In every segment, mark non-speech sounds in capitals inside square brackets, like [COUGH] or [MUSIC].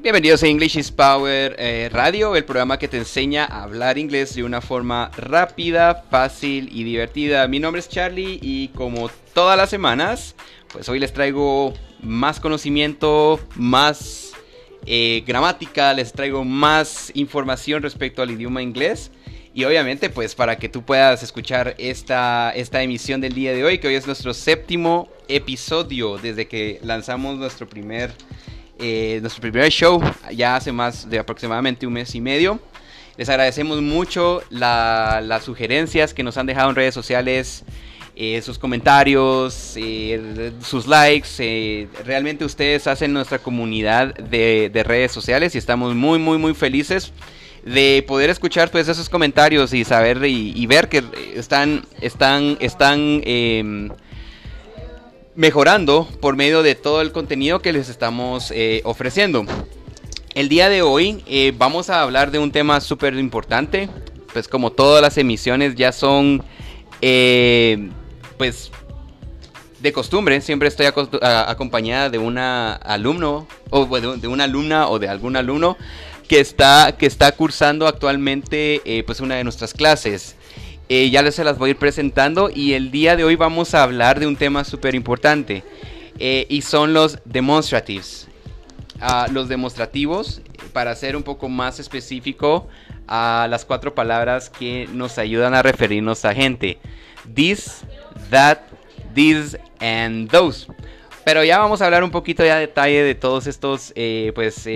Bienvenidos a English is Power eh, Radio, el programa que te enseña a hablar inglés de una forma rápida, fácil y divertida. Mi nombre es Charlie y como todas las semanas, pues hoy les traigo más conocimiento, más eh, gramática, les traigo más información respecto al idioma inglés. Y obviamente, pues para que tú puedas escuchar esta, esta emisión del día de hoy, que hoy es nuestro séptimo episodio desde que lanzamos nuestro primer eh, nuestro primer show ya hace más de aproximadamente un mes y medio. Les agradecemos mucho las sugerencias que nos han dejado en redes sociales, eh, sus comentarios, eh, sus likes. realmente ustedes hacen nuestra comunidad de, redes sociales y estamos muy, muy, muy felices de poder escuchar pues esos comentarios y saber y, ver que están, están, están em, mejorando por medio de todo el contenido que les estamos eh, ofreciendo. El día de hoy eh, vamos a hablar de un tema súper importante, pues como todas las emisiones ya son, eh, pues de costumbre, siempre estoy acompañada de una alumno o de una alumna o de algún alumno que está, que está cursando actualmente pues una de nuestras clases. Eh, ya se las voy a ir presentando y el día de hoy vamos a hablar de un tema súper importante eh, y son los demonstratives. Ah, los demostrativos, para ser un poco más específico, a las cuatro palabras que nos ayudan a referirnos a gente. This, that, this and those. Pero ya vamos a hablar un poquito ya de detalle de todos estos eh, pues,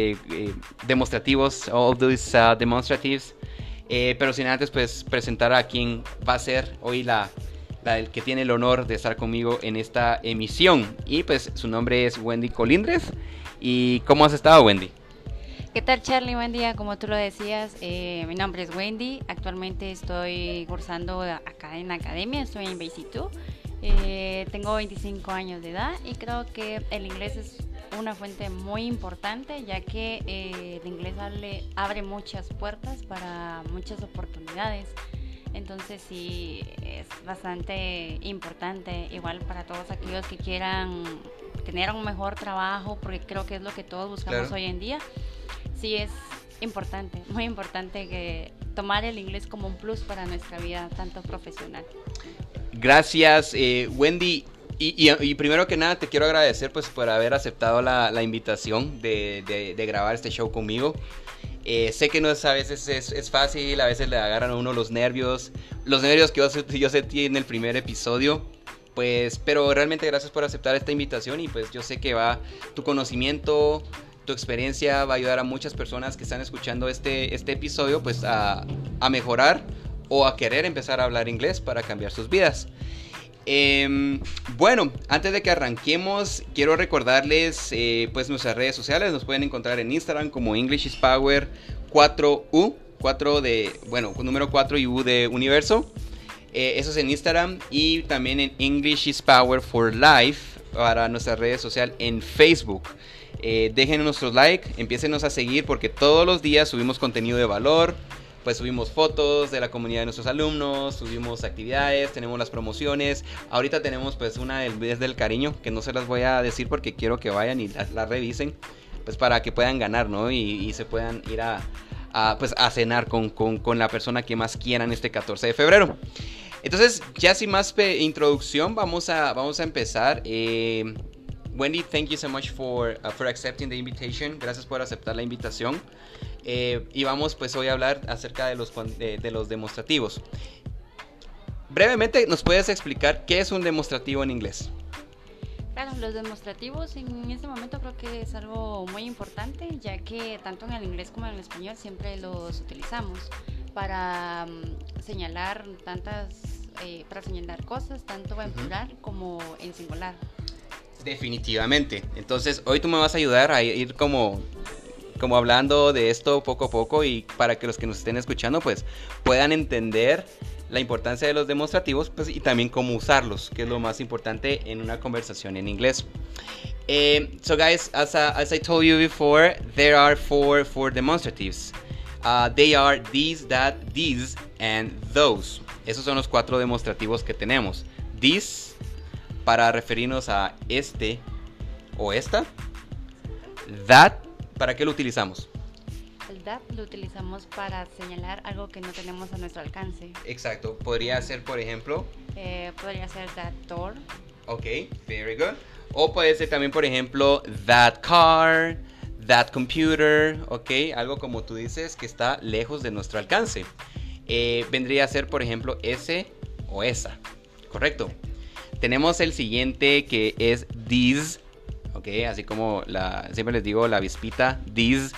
demostrativos, all these uh, demonstratives. Eh, pero sin antes pues presentar a quien va a ser hoy la, el que tiene el honor de estar conmigo en esta emisión. Y pues su nombre es Wendy Colindres. ¿Y cómo has estado Wendy? ¿Qué tal Charlie? Buen día, como tú lo decías, eh, mi nombre es Wendy, actualmente estoy cursando acá en la academia, estoy en Basic 2, eh, tengo 25 años de edad y creo que el inglés es una fuente muy importante ya que eh, el inglés abre, muchas puertas para muchas oportunidades. Entonces sí, es bastante importante, igual para todos aquellos que quieran tener un mejor trabajo, porque creo que es lo que todos buscamos hoy en día. Sí es importante, muy importante que tomar el inglés como un plus para nuestra vida, tanto profesional. Gracias, eh, Wendy. Y, primero que nada te quiero agradecer pues por haber aceptado la, invitación de, grabar este show conmigo. Eh, sé que no es, a veces es, fácil, a veces le agarran a uno los nervios, los nervios que yo, yo sentí en el primer episodio. Pues, pero realmente gracias por aceptar esta invitación y pues yo sé que va tu conocimiento, tu experiencia va a ayudar a muchas personas que están escuchando este, este episodio pues a, a mejorar o a querer empezar a hablar inglés para cambiar sus vidas. Em, bueno, antes de que arranquemos, quiero recordarles eh, pues nuestras redes sociales. Nos pueden encontrar en Instagram como English is Power 4U, 4 de, bueno, número 4 y U de universo. Eh, eso es en Instagram y también en English is Power for Life para nuestra redes social en Facebook. Eh, dejen nuestros like, empiecen a seguir porque todos los días subimos contenido de valor pues subimos fotos de la comunidad de nuestros alumnos, subimos actividades, tenemos las promociones. Ahorita tenemos pues una del mes del cariño, que no se las voy a decir porque quiero que vayan y la, revisen, pues para que puedan ganar, ¿no? Y, se puedan ir a, pues, a cenar con, la persona que más quieran este 14 de febrero. Entonces, ya sin más introducción, vamos a, vamos a empezar. Eh, Wendy, thank you so much for, uh, for accepting the invitation. Gracias por aceptar la invitación. Eh, y vamos pues hoy a hablar acerca de los, de, los demostrativos. Brevemente, ¿nos puedes explicar qué es un demostrativo en inglés? Claro, los demostrativos en este momento creo que es algo muy importante, ya que tanto en el inglés como en el español siempre los utilizamos para mm, señalar tantas, eh, para señalar cosas, tanto en plural como en singular. Definitivamente. Entonces, hoy tú me vas a ayudar a ir como como hablando de esto poco a poco y para que los que nos estén escuchando pues puedan entender la importancia de los demostrativos pues, y también cómo usarlos, que es lo más importante en una conversación en inglés. Eh, so guys, as, as I told you before, there are four, four demonstratives. Uh, they are these, that, these, and those. Esos son los cuatro demostrativos que tenemos. This, para referirnos a este o esta. That, ¿Para qué lo utilizamos? El that lo utilizamos para señalar algo que no tenemos a nuestro alcance. Exacto. Podría ser, por ejemplo, Eh, podría ser that door. ok, very good. O puede ser también, por ejemplo, that car, that computer, ok, algo como tú dices que está lejos de nuestro alcance. Eh, vendría a ser, por ejemplo, ese o esa, ¿correcto? Tenemos el siguiente que es these, ok, así como la, siempre les digo la avispita, these.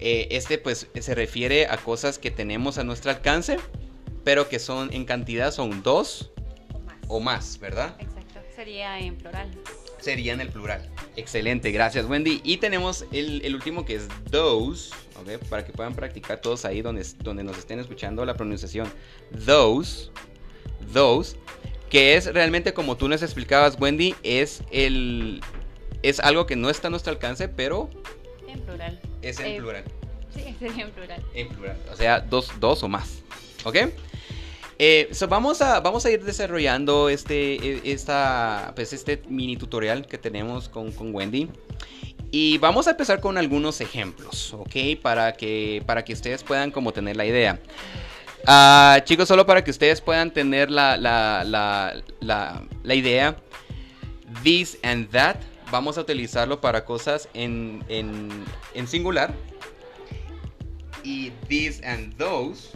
Eh, este pues se refiere a cosas que tenemos a nuestro alcance, pero que son en cantidad son dos O más. o más, ¿verdad? Exacto. Sería en plural. Sería en el plural. Excelente, gracias Wendy. Y tenemos el, el último que es those. Para que puedan practicar todos ahí donde, donde nos estén escuchando la pronunciación. Those, those, que es realmente como tú nos explicabas Wendy, es el... Es algo que no está a nuestro alcance, pero En plural. es en Eh, plural. Sí, sería en plural. En plural. O sea, dos, dos o más. ¿Ok? Eh, so vamos, a, vamos a ir desarrollando este, e- esta, pues este mini tutorial que tenemos con, con Wendy. Y vamos a empezar con algunos ejemplos, ¿ok? Para que, para que ustedes puedan como tener la idea. Ah, chicos, solo para que ustedes puedan tener la, la, la, la, la idea. This and that, vamos a utilizarlo para cosas en, en, en singular. Y these and those,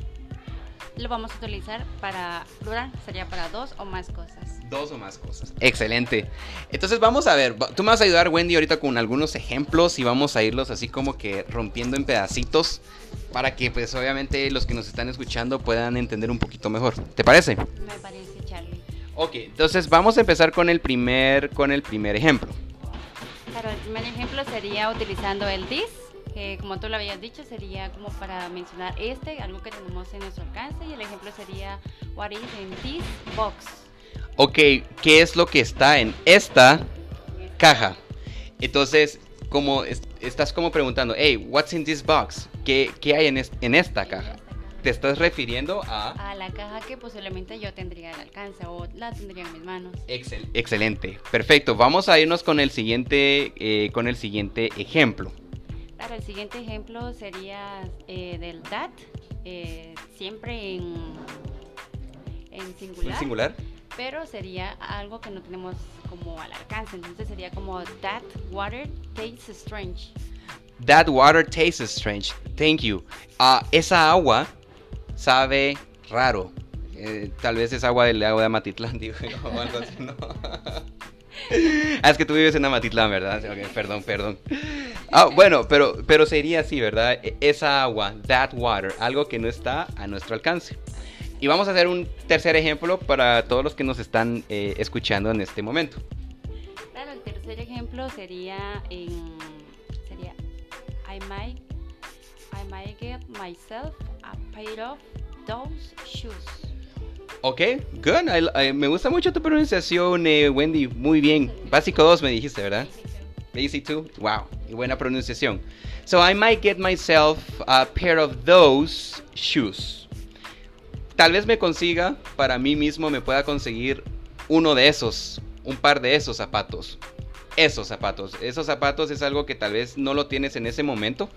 Lo vamos a utilizar para plural. Sería para dos o más cosas. dos o más cosas. Excelente. Entonces vamos a ver, tú me vas a ayudar Wendy ahorita con algunos ejemplos y vamos a irlos así como que rompiendo en pedacitos para que pues obviamente los que nos están escuchando puedan entender un poquito mejor. ¿Te parece? Me parece, Charlie. Ok, entonces vamos a empezar con el primer, con el primer ejemplo. Claro, el primer ejemplo sería utilizando el this, que como tú lo habías dicho, sería como para mencionar este, algo que tenemos en nuestro alcance. Y el ejemplo sería, what is in this box? Ok, ¿qué es lo que está en esta caja? Entonces, como es- estás como preguntando, hey, what's in this box? ¿Qué, hay en esta caja? Te estás refiriendo a... A la caja que posiblemente yo tendría al alcance o la tendría en mis manos. Excel- excelente, perfecto. Vamos a irnos con el siguiente, eh, con el siguiente ejemplo. Claro, el siguiente ejemplo sería eh, del that, eh, siempre en, en singular, ¿Un singular? pero sería algo que no tenemos como al alcance. Entonces sería como that water tastes strange. That water tastes strange. Thank you. Ah, esa agua sabe raro. Eh, tal vez es agua del lago de Amatitlán, [LAUGHS] digo o algo así, ¿no? [LAUGHS] Ah, es que tú vives en Amatitlán, ¿verdad? Perdón, perdón. Ah, bueno, pero, pero sería así, ¿verdad? E- Esa agua, that water, algo que no está a nuestro alcance. Y vamos a hacer un tercer ejemplo para todos los que nos están eh, escuchando en este momento. Claro, el tercer ejemplo sería sería I might I get myself a pair of those shoes. Ok, good. I- me gusta mucho tu pronunciación, eh, Wendy. Muy bien. Básico 2 me dijiste, ¿verdad? Basic 2. Wow. Y buena pronunciación. So I might get myself a pair of those shoes. Tal vez me consiga, para mí mismo me pueda conseguir uno de esos, un par de esos zapatos. Esos zapatos. Esos zapatos es algo que tal vez no lo tienes en ese momento.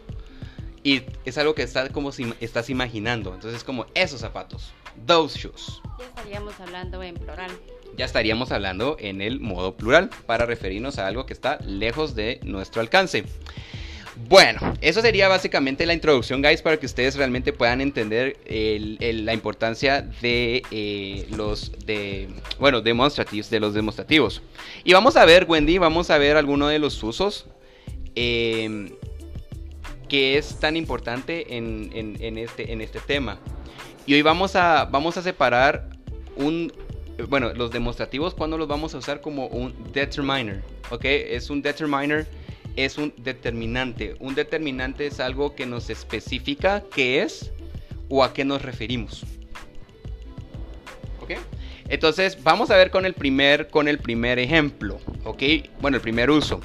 Y es algo que está como si estás imaginando. Entonces como esos zapatos. Those shoes. Ya estaríamos hablando en plural. Ya estaríamos hablando en el modo plural para referirnos a algo que está lejos de nuestro alcance. Bueno, eso sería básicamente la introducción, guys, para que ustedes realmente puedan entender el- el- la importancia de eh, los de, bueno, demonstratives, de los demostrativos. Y vamos a ver, Wendy, vamos a ver alguno de los usos eh, que es tan importante en, en- en este, en este tema. Y hoy vamos a, vamos a separar un, bueno, los demostrativos cuando los vamos a usar como un determiner, ¿ok? Es un determiner, es un determinante. Un determinante es algo que nos especifica qué es o a qué nos referimos. ¿Ok? Entonces, vamos a ver con el primer, con el primer ejemplo, ¿ok? Bueno, el primer uso.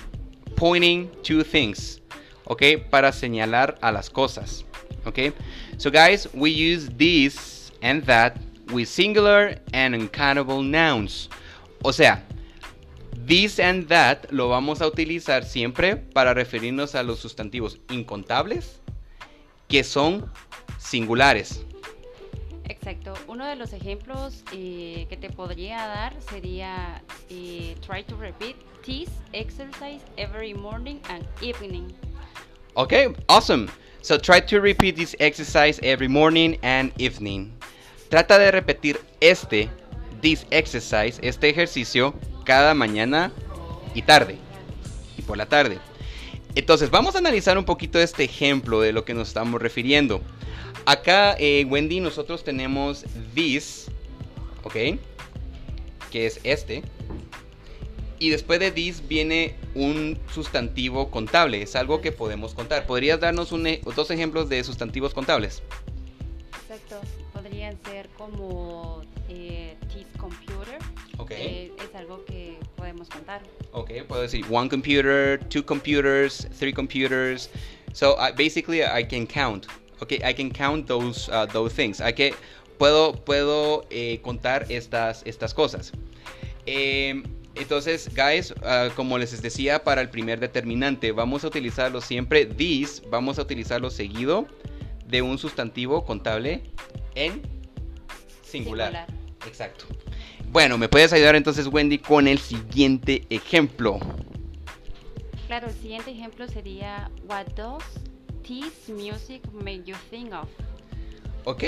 Pointing to things, ¿ok? Para señalar a las cosas, ¿ok? So guys, we use this and that with singular and uncountable nouns. O sea, This and that lo vamos a utilizar siempre para referirnos a los sustantivos incontables que son singulares. Exacto. Uno de los ejemplos eh, que te podría dar sería eh, try to repeat this exercise every morning and evening. Okay, awesome. So try to repeat this exercise every morning and evening. Trata de repetir este, this exercise, este ejercicio cada mañana y tarde. Y por la tarde. Entonces, vamos a analizar un poquito este ejemplo de lo que nos estamos refiriendo. Acá, eh, Wendy, nosotros tenemos this, ¿ok? Que es este. Y después de this viene un sustantivo contable. Es algo que podemos contar. ¿Podrías darnos e, dos ejemplos de sustantivos contables? Exacto. Podrían ser como eh, this computer. Ok. Eh, es algo que podemos contar. Ok, puedo decir one computer, two computers, three computers. So basically I can count. Okay, I can count those, uh, those things. I que puedo puedo eh, contar estas, estas cosas. Em, entonces, guys, uh, como les decía, para el primer determinante, vamos a utilizarlo siempre. This, vamos a utilizarlo seguido de un sustantivo contable en singular. singular. Exacto. Bueno, ¿me puedes ayudar entonces, Wendy, con el siguiente ejemplo? Claro, el siguiente ejemplo sería What does this music make you think of? Ok,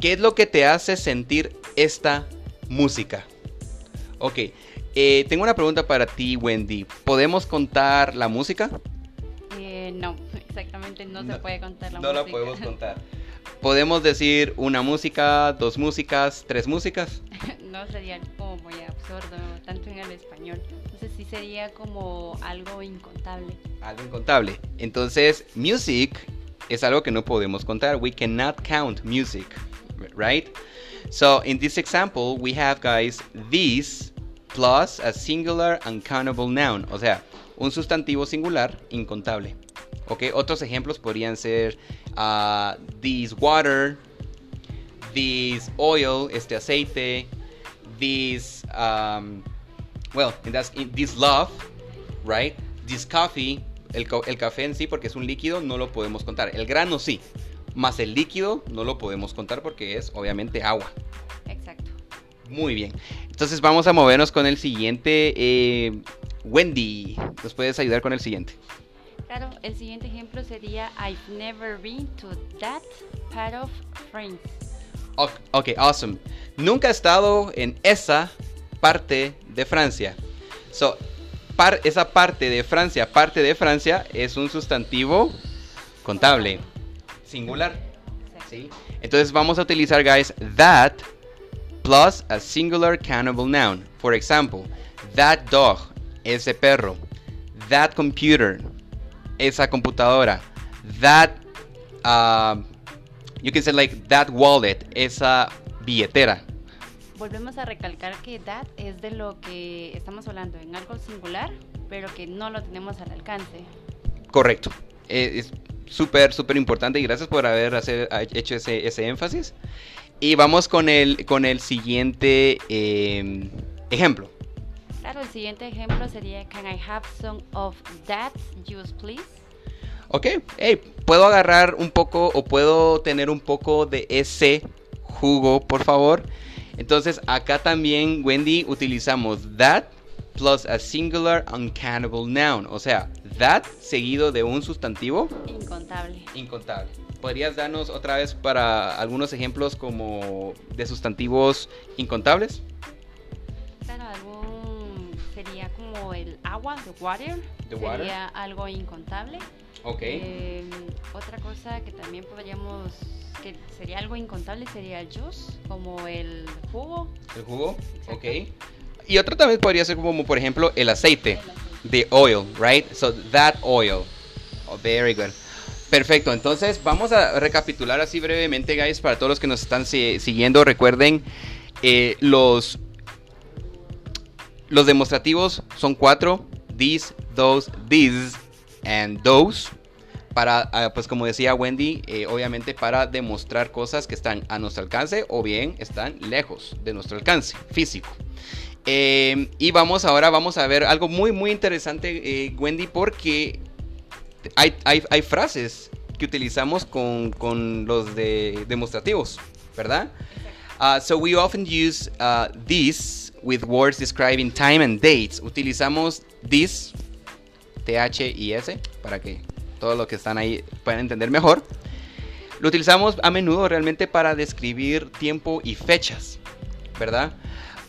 ¿qué es lo que te hace sentir esta música? Ok, eh, tengo una pregunta para ti, Wendy. ¿Podemos contar la música? Eh, no, exactamente no, se puede contar la música. No la podemos [LAUGHS] contar. ¿Podemos decir una música, dos músicas, tres músicas? [LAUGHS] no sería como muy absurdo, tanto en el español. Entonces sí sería como algo incontable. Algo incontable. Entonces, music es algo que no podemos contar. We cannot count music, right? So in this example, we have, guys, this plus a singular uncountable noun. O sea, un sustantivo singular incontable. Ok, otros ejemplos podrían ser uh, this water, this oil, este aceite, this, um, well, that's this love, right? This coffee, el, el café en sí, porque es un líquido, no lo podemos contar. El grano sí, más el líquido no lo podemos contar porque es obviamente agua. Exacto. Muy bien. Entonces vamos a movernos con el siguiente. Eh, Wendy, ¿nos puedes ayudar con el siguiente? Claro, el siguiente ejemplo sería I've never been to that part of France. Ok, awesome. Nunca he estado en esa parte de Francia. So, esa parte de Francia, parte de Francia, es un sustantivo contable, singular. ¿sí? Entonces vamos a utilizar, guys, that plus a singular countable noun. For example, that dog, ese perro. That computer, esa computadora. That, uh, you can say like that wallet, esa billetera. Volvemos a recalcar que that es de lo que estamos hablando, en algo singular, pero que no lo tenemos al alcance. Correcto. Eh, es súper, súper importante y gracias por haber hecho ese, ese, énfasis. Y vamos con el, con el siguiente eh, ejemplo. Claro, el siguiente ejemplo sería Can I have some of that juice, please? Ok, hey, puedo agarrar un poco o puedo tener un poco de ese jugo, por favor. Entonces, acá también, Wendy, utilizamos that plus a singular uncountable noun. O sea, that seguido de un sustantivo. Incontable. Incontable. ¿Podrías darnos otra vez para algunos ejemplos como de sustantivos incontables? el agua, the water, sería algo incontable. Ok. Eh, otra cosa que también podríamos, que sería algo incontable, sería el juice, como el jugo. El jugo, ok. Y otro también podría ser como, por ejemplo, el aceite, the oil, right? So that oil. Oh, very good. Perfecto, entonces vamos a recapitular así brevemente, guys, para todos los que nos están siguiendo. Recuerden eh, los los demostrativos son cuatro. These, those, these and those. Para, ah, pues como decía Wendy, eh, obviamente para demostrar cosas que están a nuestro alcance o bien están lejos de nuestro alcance físico. Eh, y vamos ahora, vamos a ver algo muy, muy interesante, Wendy, porque hay, hay, hay, frases que utilizamos con, con los de demostrativos, ¿verdad? Uh, so we often use uh, this with words describing time and dates. Utilizamos this, T-H y S, para que todos los que están ahí puedan entender mejor. Lo utilizamos a menudo realmente para describir tiempo y fechas, ¿verdad?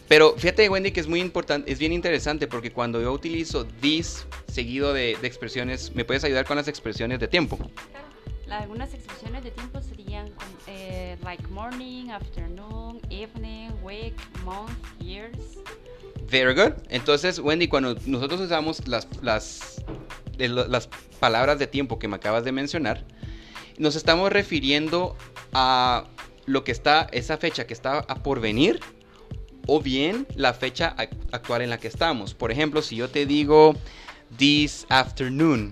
Pero fíjate, Wendy, que es muy importante, es bien interesante porque cuando yo utilizo this seguido de, de expresiones, ¿me puedes ayudar con las expresiones de tiempo? Claro. Algunas expresiones de tiempo serían eh, like morning, afternoon, evening, week, month, years. Very good. Entonces, Wendy, cuando nosotros usamos las, las, las palabras de tiempo que me acabas de mencionar, nos estamos refiriendo a lo que está, esa fecha que está a por venir o bien la fecha actual en la que estamos. Por ejemplo, si yo te digo this afternoon,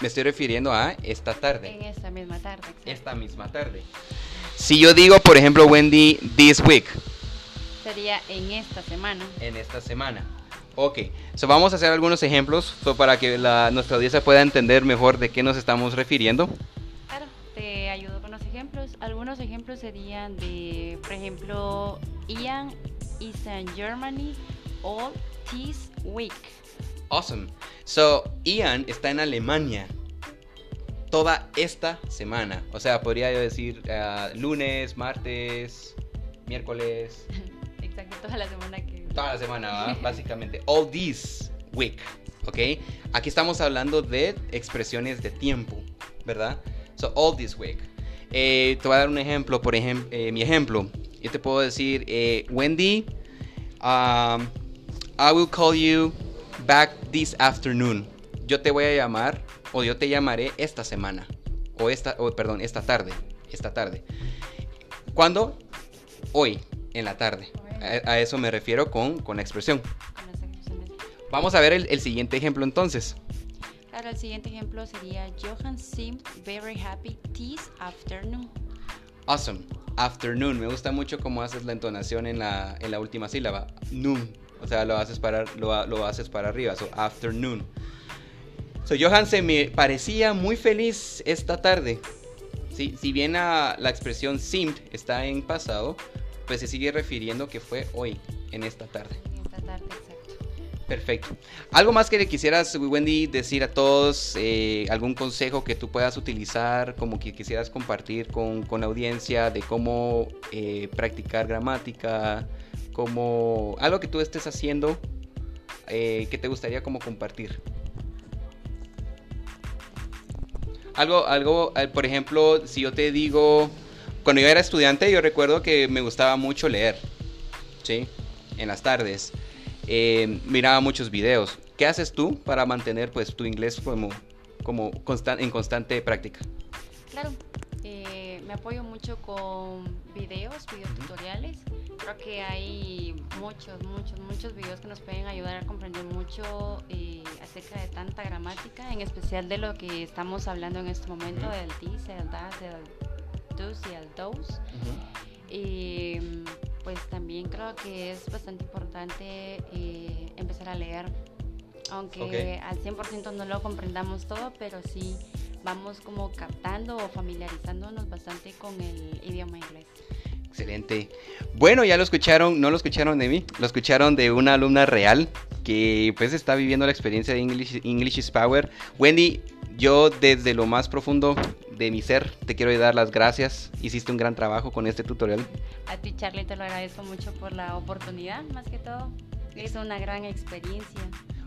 me estoy refiriendo a esta tarde. En esta misma tarde. Exacto. Esta misma tarde. Si yo digo, por ejemplo, Wendy, this week. Sería en esta semana. En esta semana. Ok, so vamos a hacer algunos ejemplos so para que la, nuestra audiencia pueda entender mejor de qué nos estamos refiriendo. Claro, te ayudo con los ejemplos. Algunos ejemplos serían de, por ejemplo, Ian is in Germany all this week. Awesome. So, Ian está en Alemania toda esta semana. O sea, podría yo decir uh, lunes, martes, miércoles. [LAUGHS] Exacto, toda la semana que. Toda la semana, [LAUGHS] básicamente. All this week. ¿Ok? Aquí estamos hablando de expresiones de tiempo, ¿verdad? So, all this week. Eh, te voy a dar un ejemplo, por ejemplo, eh, mi ejemplo. Yo te puedo decir, eh, Wendy, um, I will call you back this afternoon. Yo te voy a llamar o yo te llamaré esta semana o esta o perdón, esta tarde, esta tarde. ¿Cuándo? Hoy en la tarde. A, a eso me refiero con, con la expresión. Vamos a ver el, el siguiente ejemplo entonces. Claro, el siguiente ejemplo sería Johan seemed very happy this afternoon. Awesome. Afternoon. Me gusta mucho cómo haces la entonación en la, en la última sílaba. Noon. O sea, lo haces para, lo, lo haces para arriba. So, afternoon. So, Johan se me parecía muy feliz esta tarde. Sí, si bien la, la expresión seemed está en pasado, pues se sigue refiriendo que fue hoy, en esta tarde. En esta tarde, exacto. Perfecto. ¿Algo más que le quisieras, Wendy, decir a todos? Eh, ¿Algún consejo que tú puedas utilizar, como que quisieras compartir con, con la audiencia de cómo eh, practicar gramática? Como algo que tú estés haciendo eh, que te gustaría como compartir. Algo, algo, por ejemplo, si yo te digo, cuando yo era estudiante, yo recuerdo que me gustaba mucho leer, ¿sí? En las tardes. Eh, miraba muchos videos. ¿Qué haces tú para mantener pues tu inglés como, como en constante práctica? Claro, eh, me apoyo mucho con videos, videotutoriales. Creo que hay muchos, muchos, muchos videos que nos pueden ayudar a comprender mucho eh, acerca de tanta gramática, en especial de lo que estamos hablando en este momento, del this, el that, el do's y el those. Y pues también creo que es bastante importante eh, empezar a leer, aunque Ok. al 100% no lo comprendamos todo, pero sí vamos como captando o familiarizándonos bastante con el idioma inglés. Excelente. Bueno, ya lo escucharon, no lo escucharon de mí, lo escucharon de una alumna real que pues está viviendo la experiencia de English, English is Power. Wendy, yo desde lo más profundo de mi ser te quiero dar las gracias. Hiciste un gran trabajo con este tutorial. A ti, Charlie, te lo agradezco mucho por la oportunidad, más que todo. Es una gran experiencia,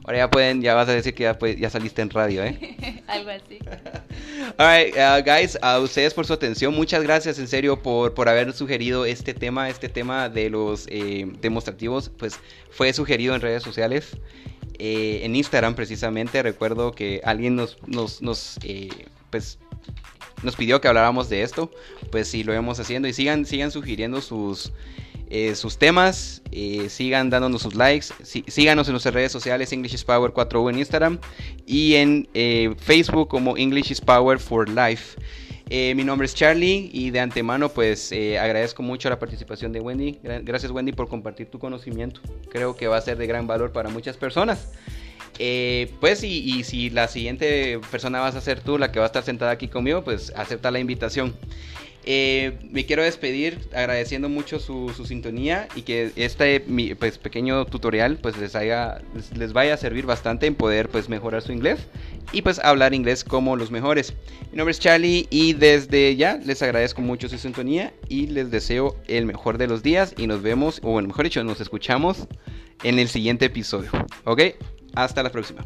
Ahora ya pueden, ya vas a decir que ya, pues, ya saliste en radio, ¿eh? [LAUGHS] algo así. [LAUGHS] Alright, uh, guys, a ustedes por su atención, muchas gracias en serio por, por haber sugerido este tema, este tema de los eh, demostrativos, pues fue sugerido en redes sociales, eh, en Instagram precisamente, recuerdo que alguien nos, nos, nos, eh, pues, nos pidió que habláramos de esto, pues sí, lo vamos haciendo. Y sigan, sigan sugiriendo sus, eh, sus temas, eh, sigan dándonos sus likes, sí- síganos en nuestras redes sociales, English is Power 4U en Instagram y en eh, Facebook como English is Power for Life. Mi nombre es Charlie y de antemano pues agradezco mucho la participación de Wendy. Gracias Wendy por compartir tu conocimiento. Creo que va a ser de gran valor para muchas personas. Pues y, si la siguiente persona vas a ser tú, la que va a estar sentada aquí conmigo, pues acepta la invitación. Eh, me quiero despedir agradeciendo mucho su, sintonía y que este pues, pequeño tutorial pues les, haya, les, vaya a servir bastante en poder pues mejorar su inglés y pues hablar inglés como los mejores. Mi nombre es Charlie y desde ya les agradezco mucho su sintonía y les deseo el mejor de los días y nos vemos, o mejor dicho, nos escuchamos en el siguiente episodio. ¿Ok? Hasta la próxima.